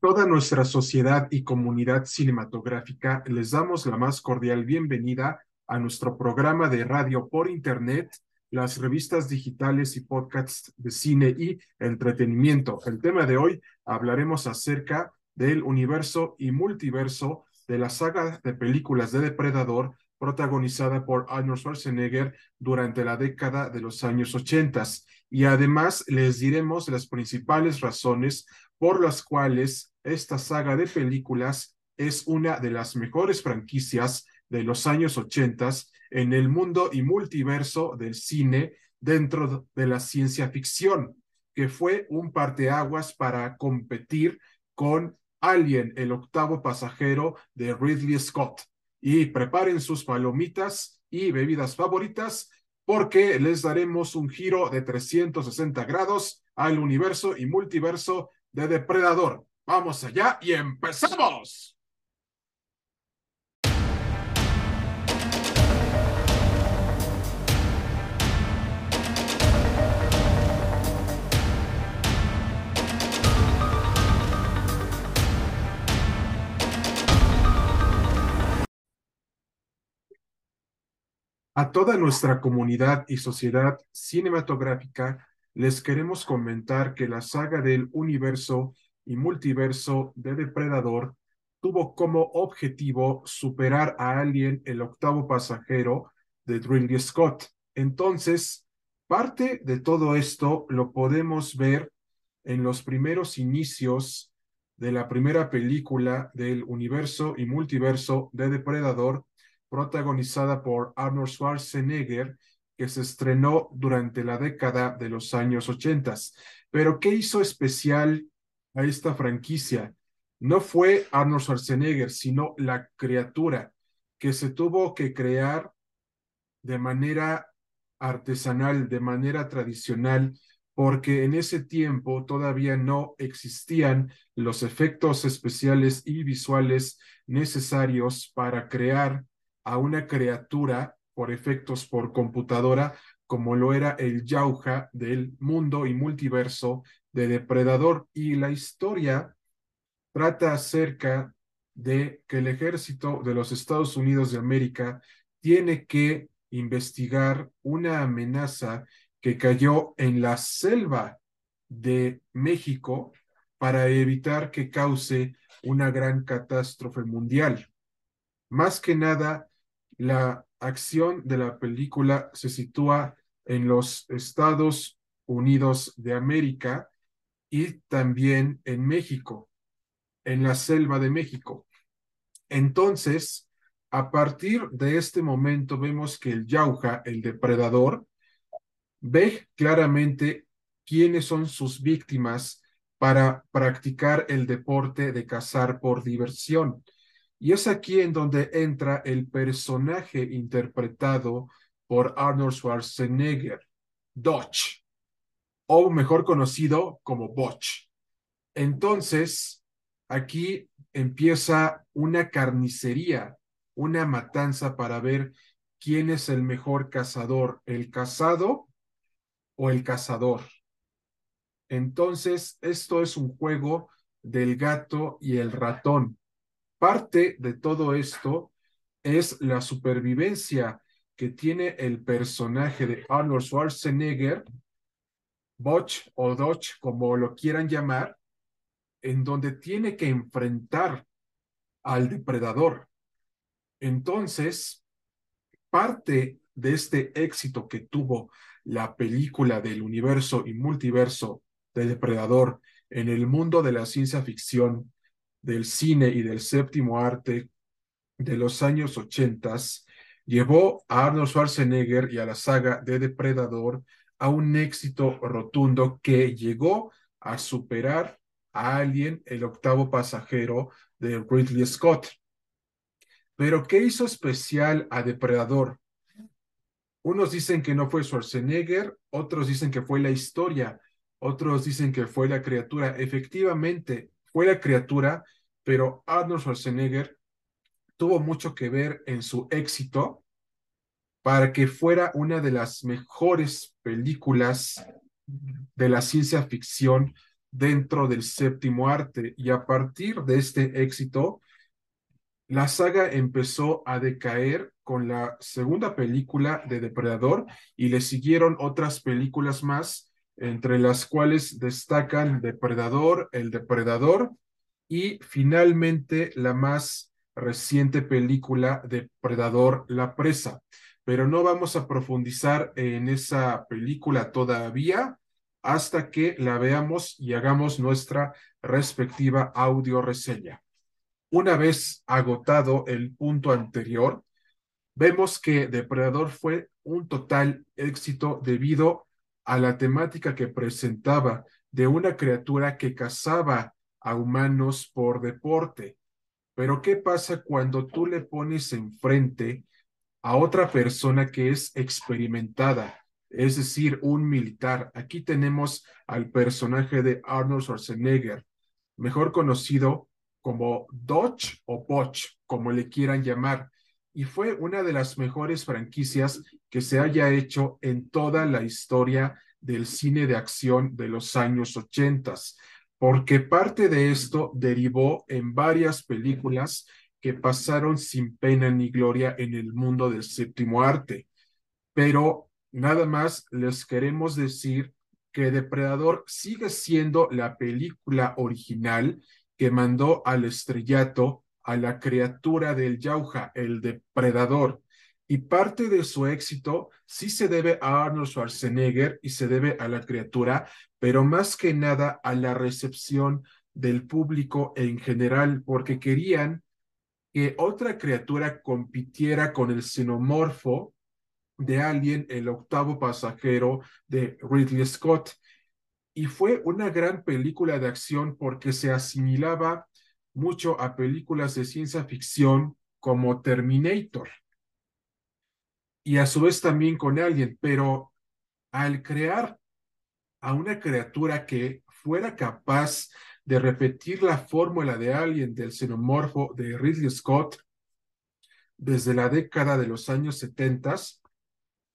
toda nuestra sociedad y comunidad cinematográfica, les damos la más cordial bienvenida a nuestro programa de radio por Internet, las revistas digitales y podcasts de cine y entretenimiento. El tema de hoy hablaremos acerca del universo y multiverso de la saga de películas de Depredador protagonizada por Arnold Schwarzenegger durante la década de los años 80. Y además les diremos las principales razones por las cuales esta saga de películas es una de las mejores franquicias de los años 80 en el mundo y multiverso del cine dentro de la ciencia ficción, que fue un parteaguas para competir con Alien, el octavo pasajero de Ridley Scott. Y preparen sus palomitas y bebidas favoritas porque les daremos un giro de 360 grados al universo y multiverso de Depredador. Vamos allá y empezamos. A toda nuestra comunidad y sociedad cinematográfica les queremos comentar que la saga del universo y multiverso de Depredador tuvo como objetivo superar a Alien el octavo pasajero de Ridley Scott. Entonces, parte de todo esto lo podemos ver en los primeros inicios de la primera película del universo y multiverso de Depredador, protagonizada por Arnold Schwarzenegger, que se estrenó durante la década de los años ochentas. Pero, ¿qué hizo especial a esta franquicia? No fue Arnold Schwarzenegger, sino la criatura que se tuvo que crear de manera artesanal, de manera tradicional, porque en ese tiempo todavía no existían los efectos especiales y visuales necesarios para crear a una criatura por efectos por computadora, como lo era el Yauja del mundo y multiverso de Depredador. Y la historia trata acerca de que el ejército de los Estados Unidos de América tiene que investigar una amenaza que cayó en la selva de México para evitar que cause una gran catástrofe mundial. Más que nada, la acción de la película se sitúa en los Estados Unidos de América y también en México, en la selva de México. Entonces, a partir de este momento vemos que el Yauja, el depredador, ve claramente quiénes son sus víctimas para practicar el deporte de cazar por diversión. Y es aquí en donde entra el personaje interpretado por Arnold Schwarzenegger, Dodge, o mejor conocido como Botch. Entonces, aquí empieza una carnicería, una matanza para ver quién es el mejor cazador, el cazado o el cazador. Entonces, esto es un juego del gato y el ratón. Parte de todo esto es la supervivencia que tiene el personaje de Arnold Schwarzenegger, Botch o Dodge, como lo quieran llamar, en donde tiene que enfrentar al depredador. Entonces, parte de este éxito que tuvo la película del universo y multiverso de Depredador en el mundo de la ciencia ficción del cine y del séptimo arte de los años ochentas llevó a Arnold Schwarzenegger y a la saga de Depredador a un éxito rotundo que llegó a superar a Alien, el octavo pasajero de Ridley Scott. Pero, ¿qué hizo especial a Depredador? Unos dicen que no fue Schwarzenegger, otros dicen que fue la historia, otros dicen que fue la criatura. Efectivamente, fue la criatura pero Arnold Schwarzenegger tuvo mucho que ver en su éxito para que fuera una de las mejores películas de la ciencia ficción dentro del séptimo arte y a partir de este éxito, la saga empezó a decaer con la segunda película de Depredador y le siguieron otras películas más, entre las cuales destacan Depredador, El Depredador y finalmente la más reciente película Depredador, La Presa. Pero no vamos a profundizar en esa película todavía hasta que la veamos y hagamos nuestra respectiva audio reseña. Una vez agotado el punto anterior, vemos que Depredador fue un total éxito debido a la temática que presentaba de una criatura que cazaba a humanos por deporte. Pero ¿qué pasa cuando tú le pones enfrente a otra persona que es experimentada, es decir, un militar? Aquí tenemos al personaje de Arnold Schwarzenegger, mejor conocido como Dodge o Poch, como le quieran llamar, y fue una de las mejores franquicias que se haya hecho en toda la historia del cine de acción de los años ochentas, porque parte de esto derivó en varias películas que pasaron sin pena ni gloria en el mundo del séptimo arte. Pero nada más les queremos decir que Depredador sigue siendo la película original que mandó al estrellato a la criatura del Yauja, el depredador. Y parte de su éxito sí se debe a Arnold Schwarzenegger y se debe a la criatura, pero más que nada a la recepción del público en general, porque querían que otra criatura compitiera con el xenomorfo de Alien, el octavo pasajero de Ridley Scott. Y fue una gran película de acción porque se asimilaba mucho a películas de ciencia ficción como Terminator y a su vez también con Alien, pero al crear a una criatura que fuera capaz de repetir la fórmula de Alien del xenomorfo de Ridley Scott desde la década de los años 70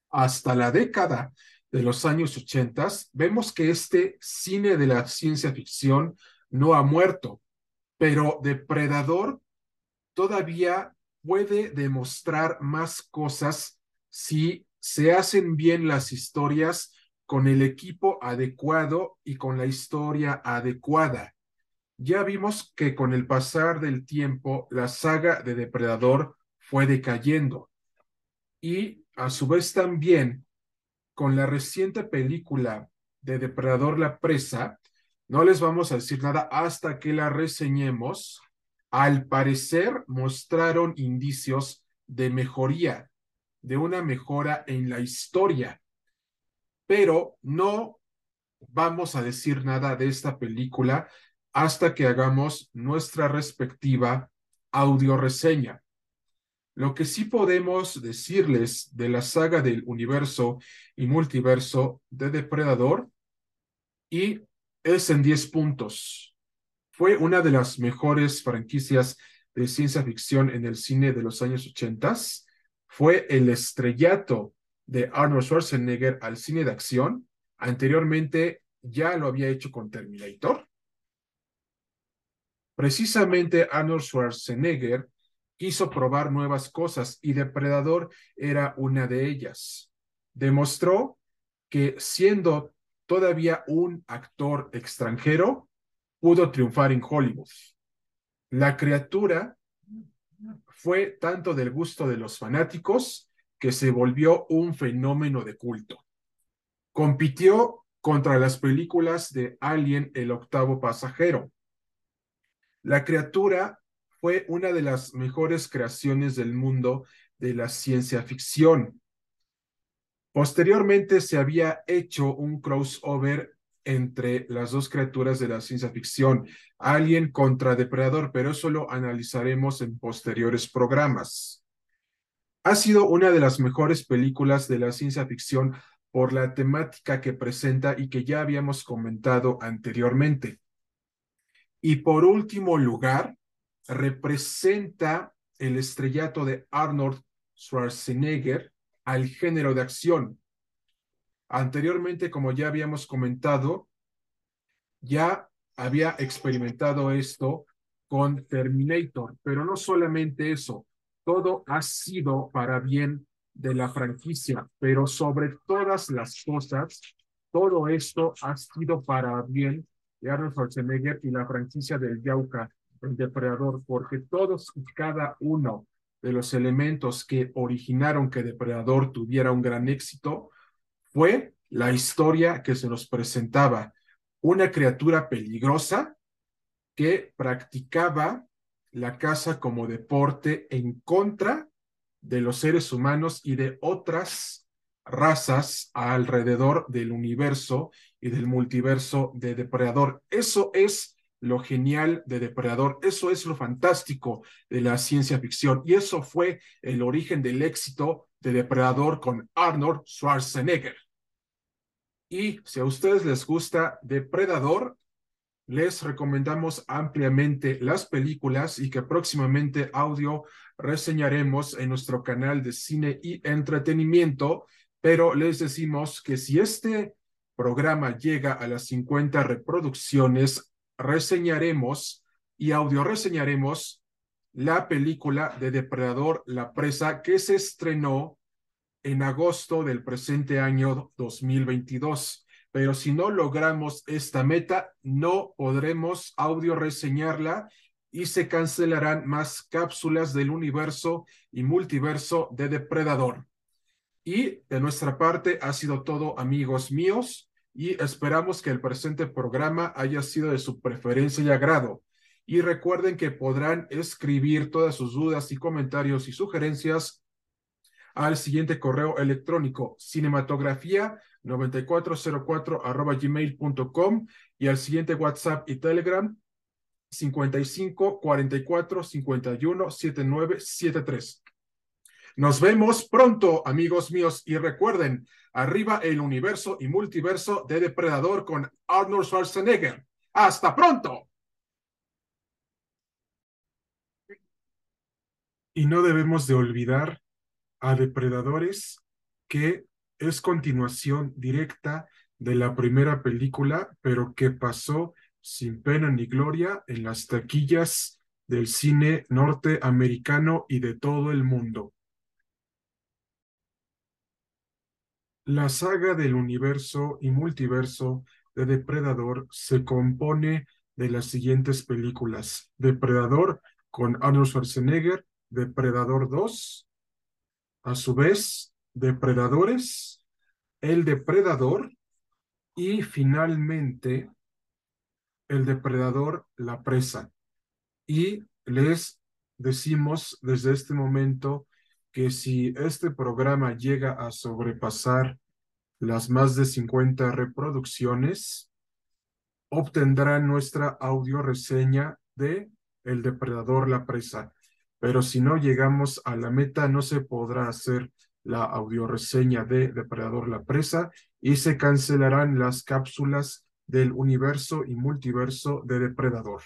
hasta la década de los años 80, vemos que este cine de la ciencia ficción no ha muerto, pero Depredador todavía puede demostrar más cosas si se hacen bien las historias con el equipo adecuado y con la historia adecuada. Ya vimos que con el pasar del tiempo la saga de Depredador fue decayendo y a su vez también con la reciente película de Depredador la Presa, no les vamos a decir nada hasta que la reseñemos. Al parecer mostraron indicios de mejoría, de una mejora en la historia, pero no vamos a decir nada de esta película hasta que hagamos nuestra respectiva audio reseña. Lo que sí podemos decirles de la saga del universo y multiverso de Depredador y es en 10 puntos. Fue una de las mejores franquicias de ciencia ficción en el cine de los años 80. Fue el estrellato de Arnold Schwarzenegger al cine de acción. Anteriormente ya lo había hecho con Terminator. Precisamente Arnold Schwarzenegger quiso probar nuevas cosas y Depredador era una de ellas. Demostró que siendo todavía un actor extranjero, pudo triunfar en Hollywood. La criatura fue tanto del gusto de los fanáticos que se volvió un fenómeno de culto. Compitió contra las películas de Alien el octavo pasajero. La criatura fue una de las mejores creaciones del mundo de la ciencia ficción. Posteriormente se había hecho un crossover entre las dos criaturas de la ciencia ficción, Alien contra Depredador, pero eso lo analizaremos en posteriores programas. Ha sido una de las mejores películas de la ciencia ficción por la temática que presenta y que ya habíamos comentado anteriormente. Y por último lugar, representa el estrellato de Arnold Schwarzenegger al género de acción. Anteriormente, como ya habíamos comentado, ya había experimentado esto con Terminator, pero no solamente eso, todo ha sido para bien de la franquicia, pero sobre todas las cosas, todo esto ha sido para bien de Arnold Schwarzenegger y la franquicia del Yauca, el Depredador, porque todos y cada uno de los elementos que originaron que Depredador tuviera un gran éxito fue la historia que se nos presentaba. Una criatura peligrosa que practicaba la caza como deporte en contra de los seres humanos y de otras razas alrededor del universo y del multiverso de Depredador. Eso es lo genial de Depredador, eso es lo fantástico de la ciencia ficción y eso fue el origen del éxito de Depredador con Arnold Schwarzenegger. Y si a ustedes les gusta Depredador, les recomendamos ampliamente las películas y que próximamente audio reseñaremos en nuestro canal de cine y entretenimiento, pero les decimos que si este programa llega a las 50 reproducciones, reseñaremos y audio reseñaremos la película de Depredador, la presa, que se estrenó en agosto del presente año 2022 pero si no logramos esta meta, no podremos audio reseñarla y se cancelarán más cápsulas del universo y multiverso de Depredador. Y de nuestra parte ha sido todo, amigos míos, y esperamos que el presente programa haya sido de su preferencia y agrado. Y recuerden que podrán escribir todas sus dudas y comentarios y sugerencias al siguiente correo electrónico cinematografía 9404 arroba gmail.com y al siguiente WhatsApp y Telegram 55 44 51 79 73. Nos vemos pronto, amigos míos, y recuerden, arriba el universo y multiverso de Depredador con Arnold Schwarzenegger. Hasta pronto. Y no debemos de olvidar a depredadores que es continuación directa de la primera película, pero que pasó sin pena ni gloria en las taquillas del cine norteamericano y de todo el mundo. La saga del universo y multiverso de Depredador se compone de las siguientes películas. Depredador con Arnold Schwarzenegger, Depredador 2, a su vez, Depredadores, El Depredador y finalmente El Depredador, la presa. Y les decimos desde este momento que si este programa llega a sobrepasar las más de 50 reproducciones, obtendrá nuestra audio reseña de El Depredador, la presa pero si no llegamos a la meta no se podrá hacer la audioreseña de Depredador la Presa y se cancelarán las cápsulas del universo y multiverso de Depredador.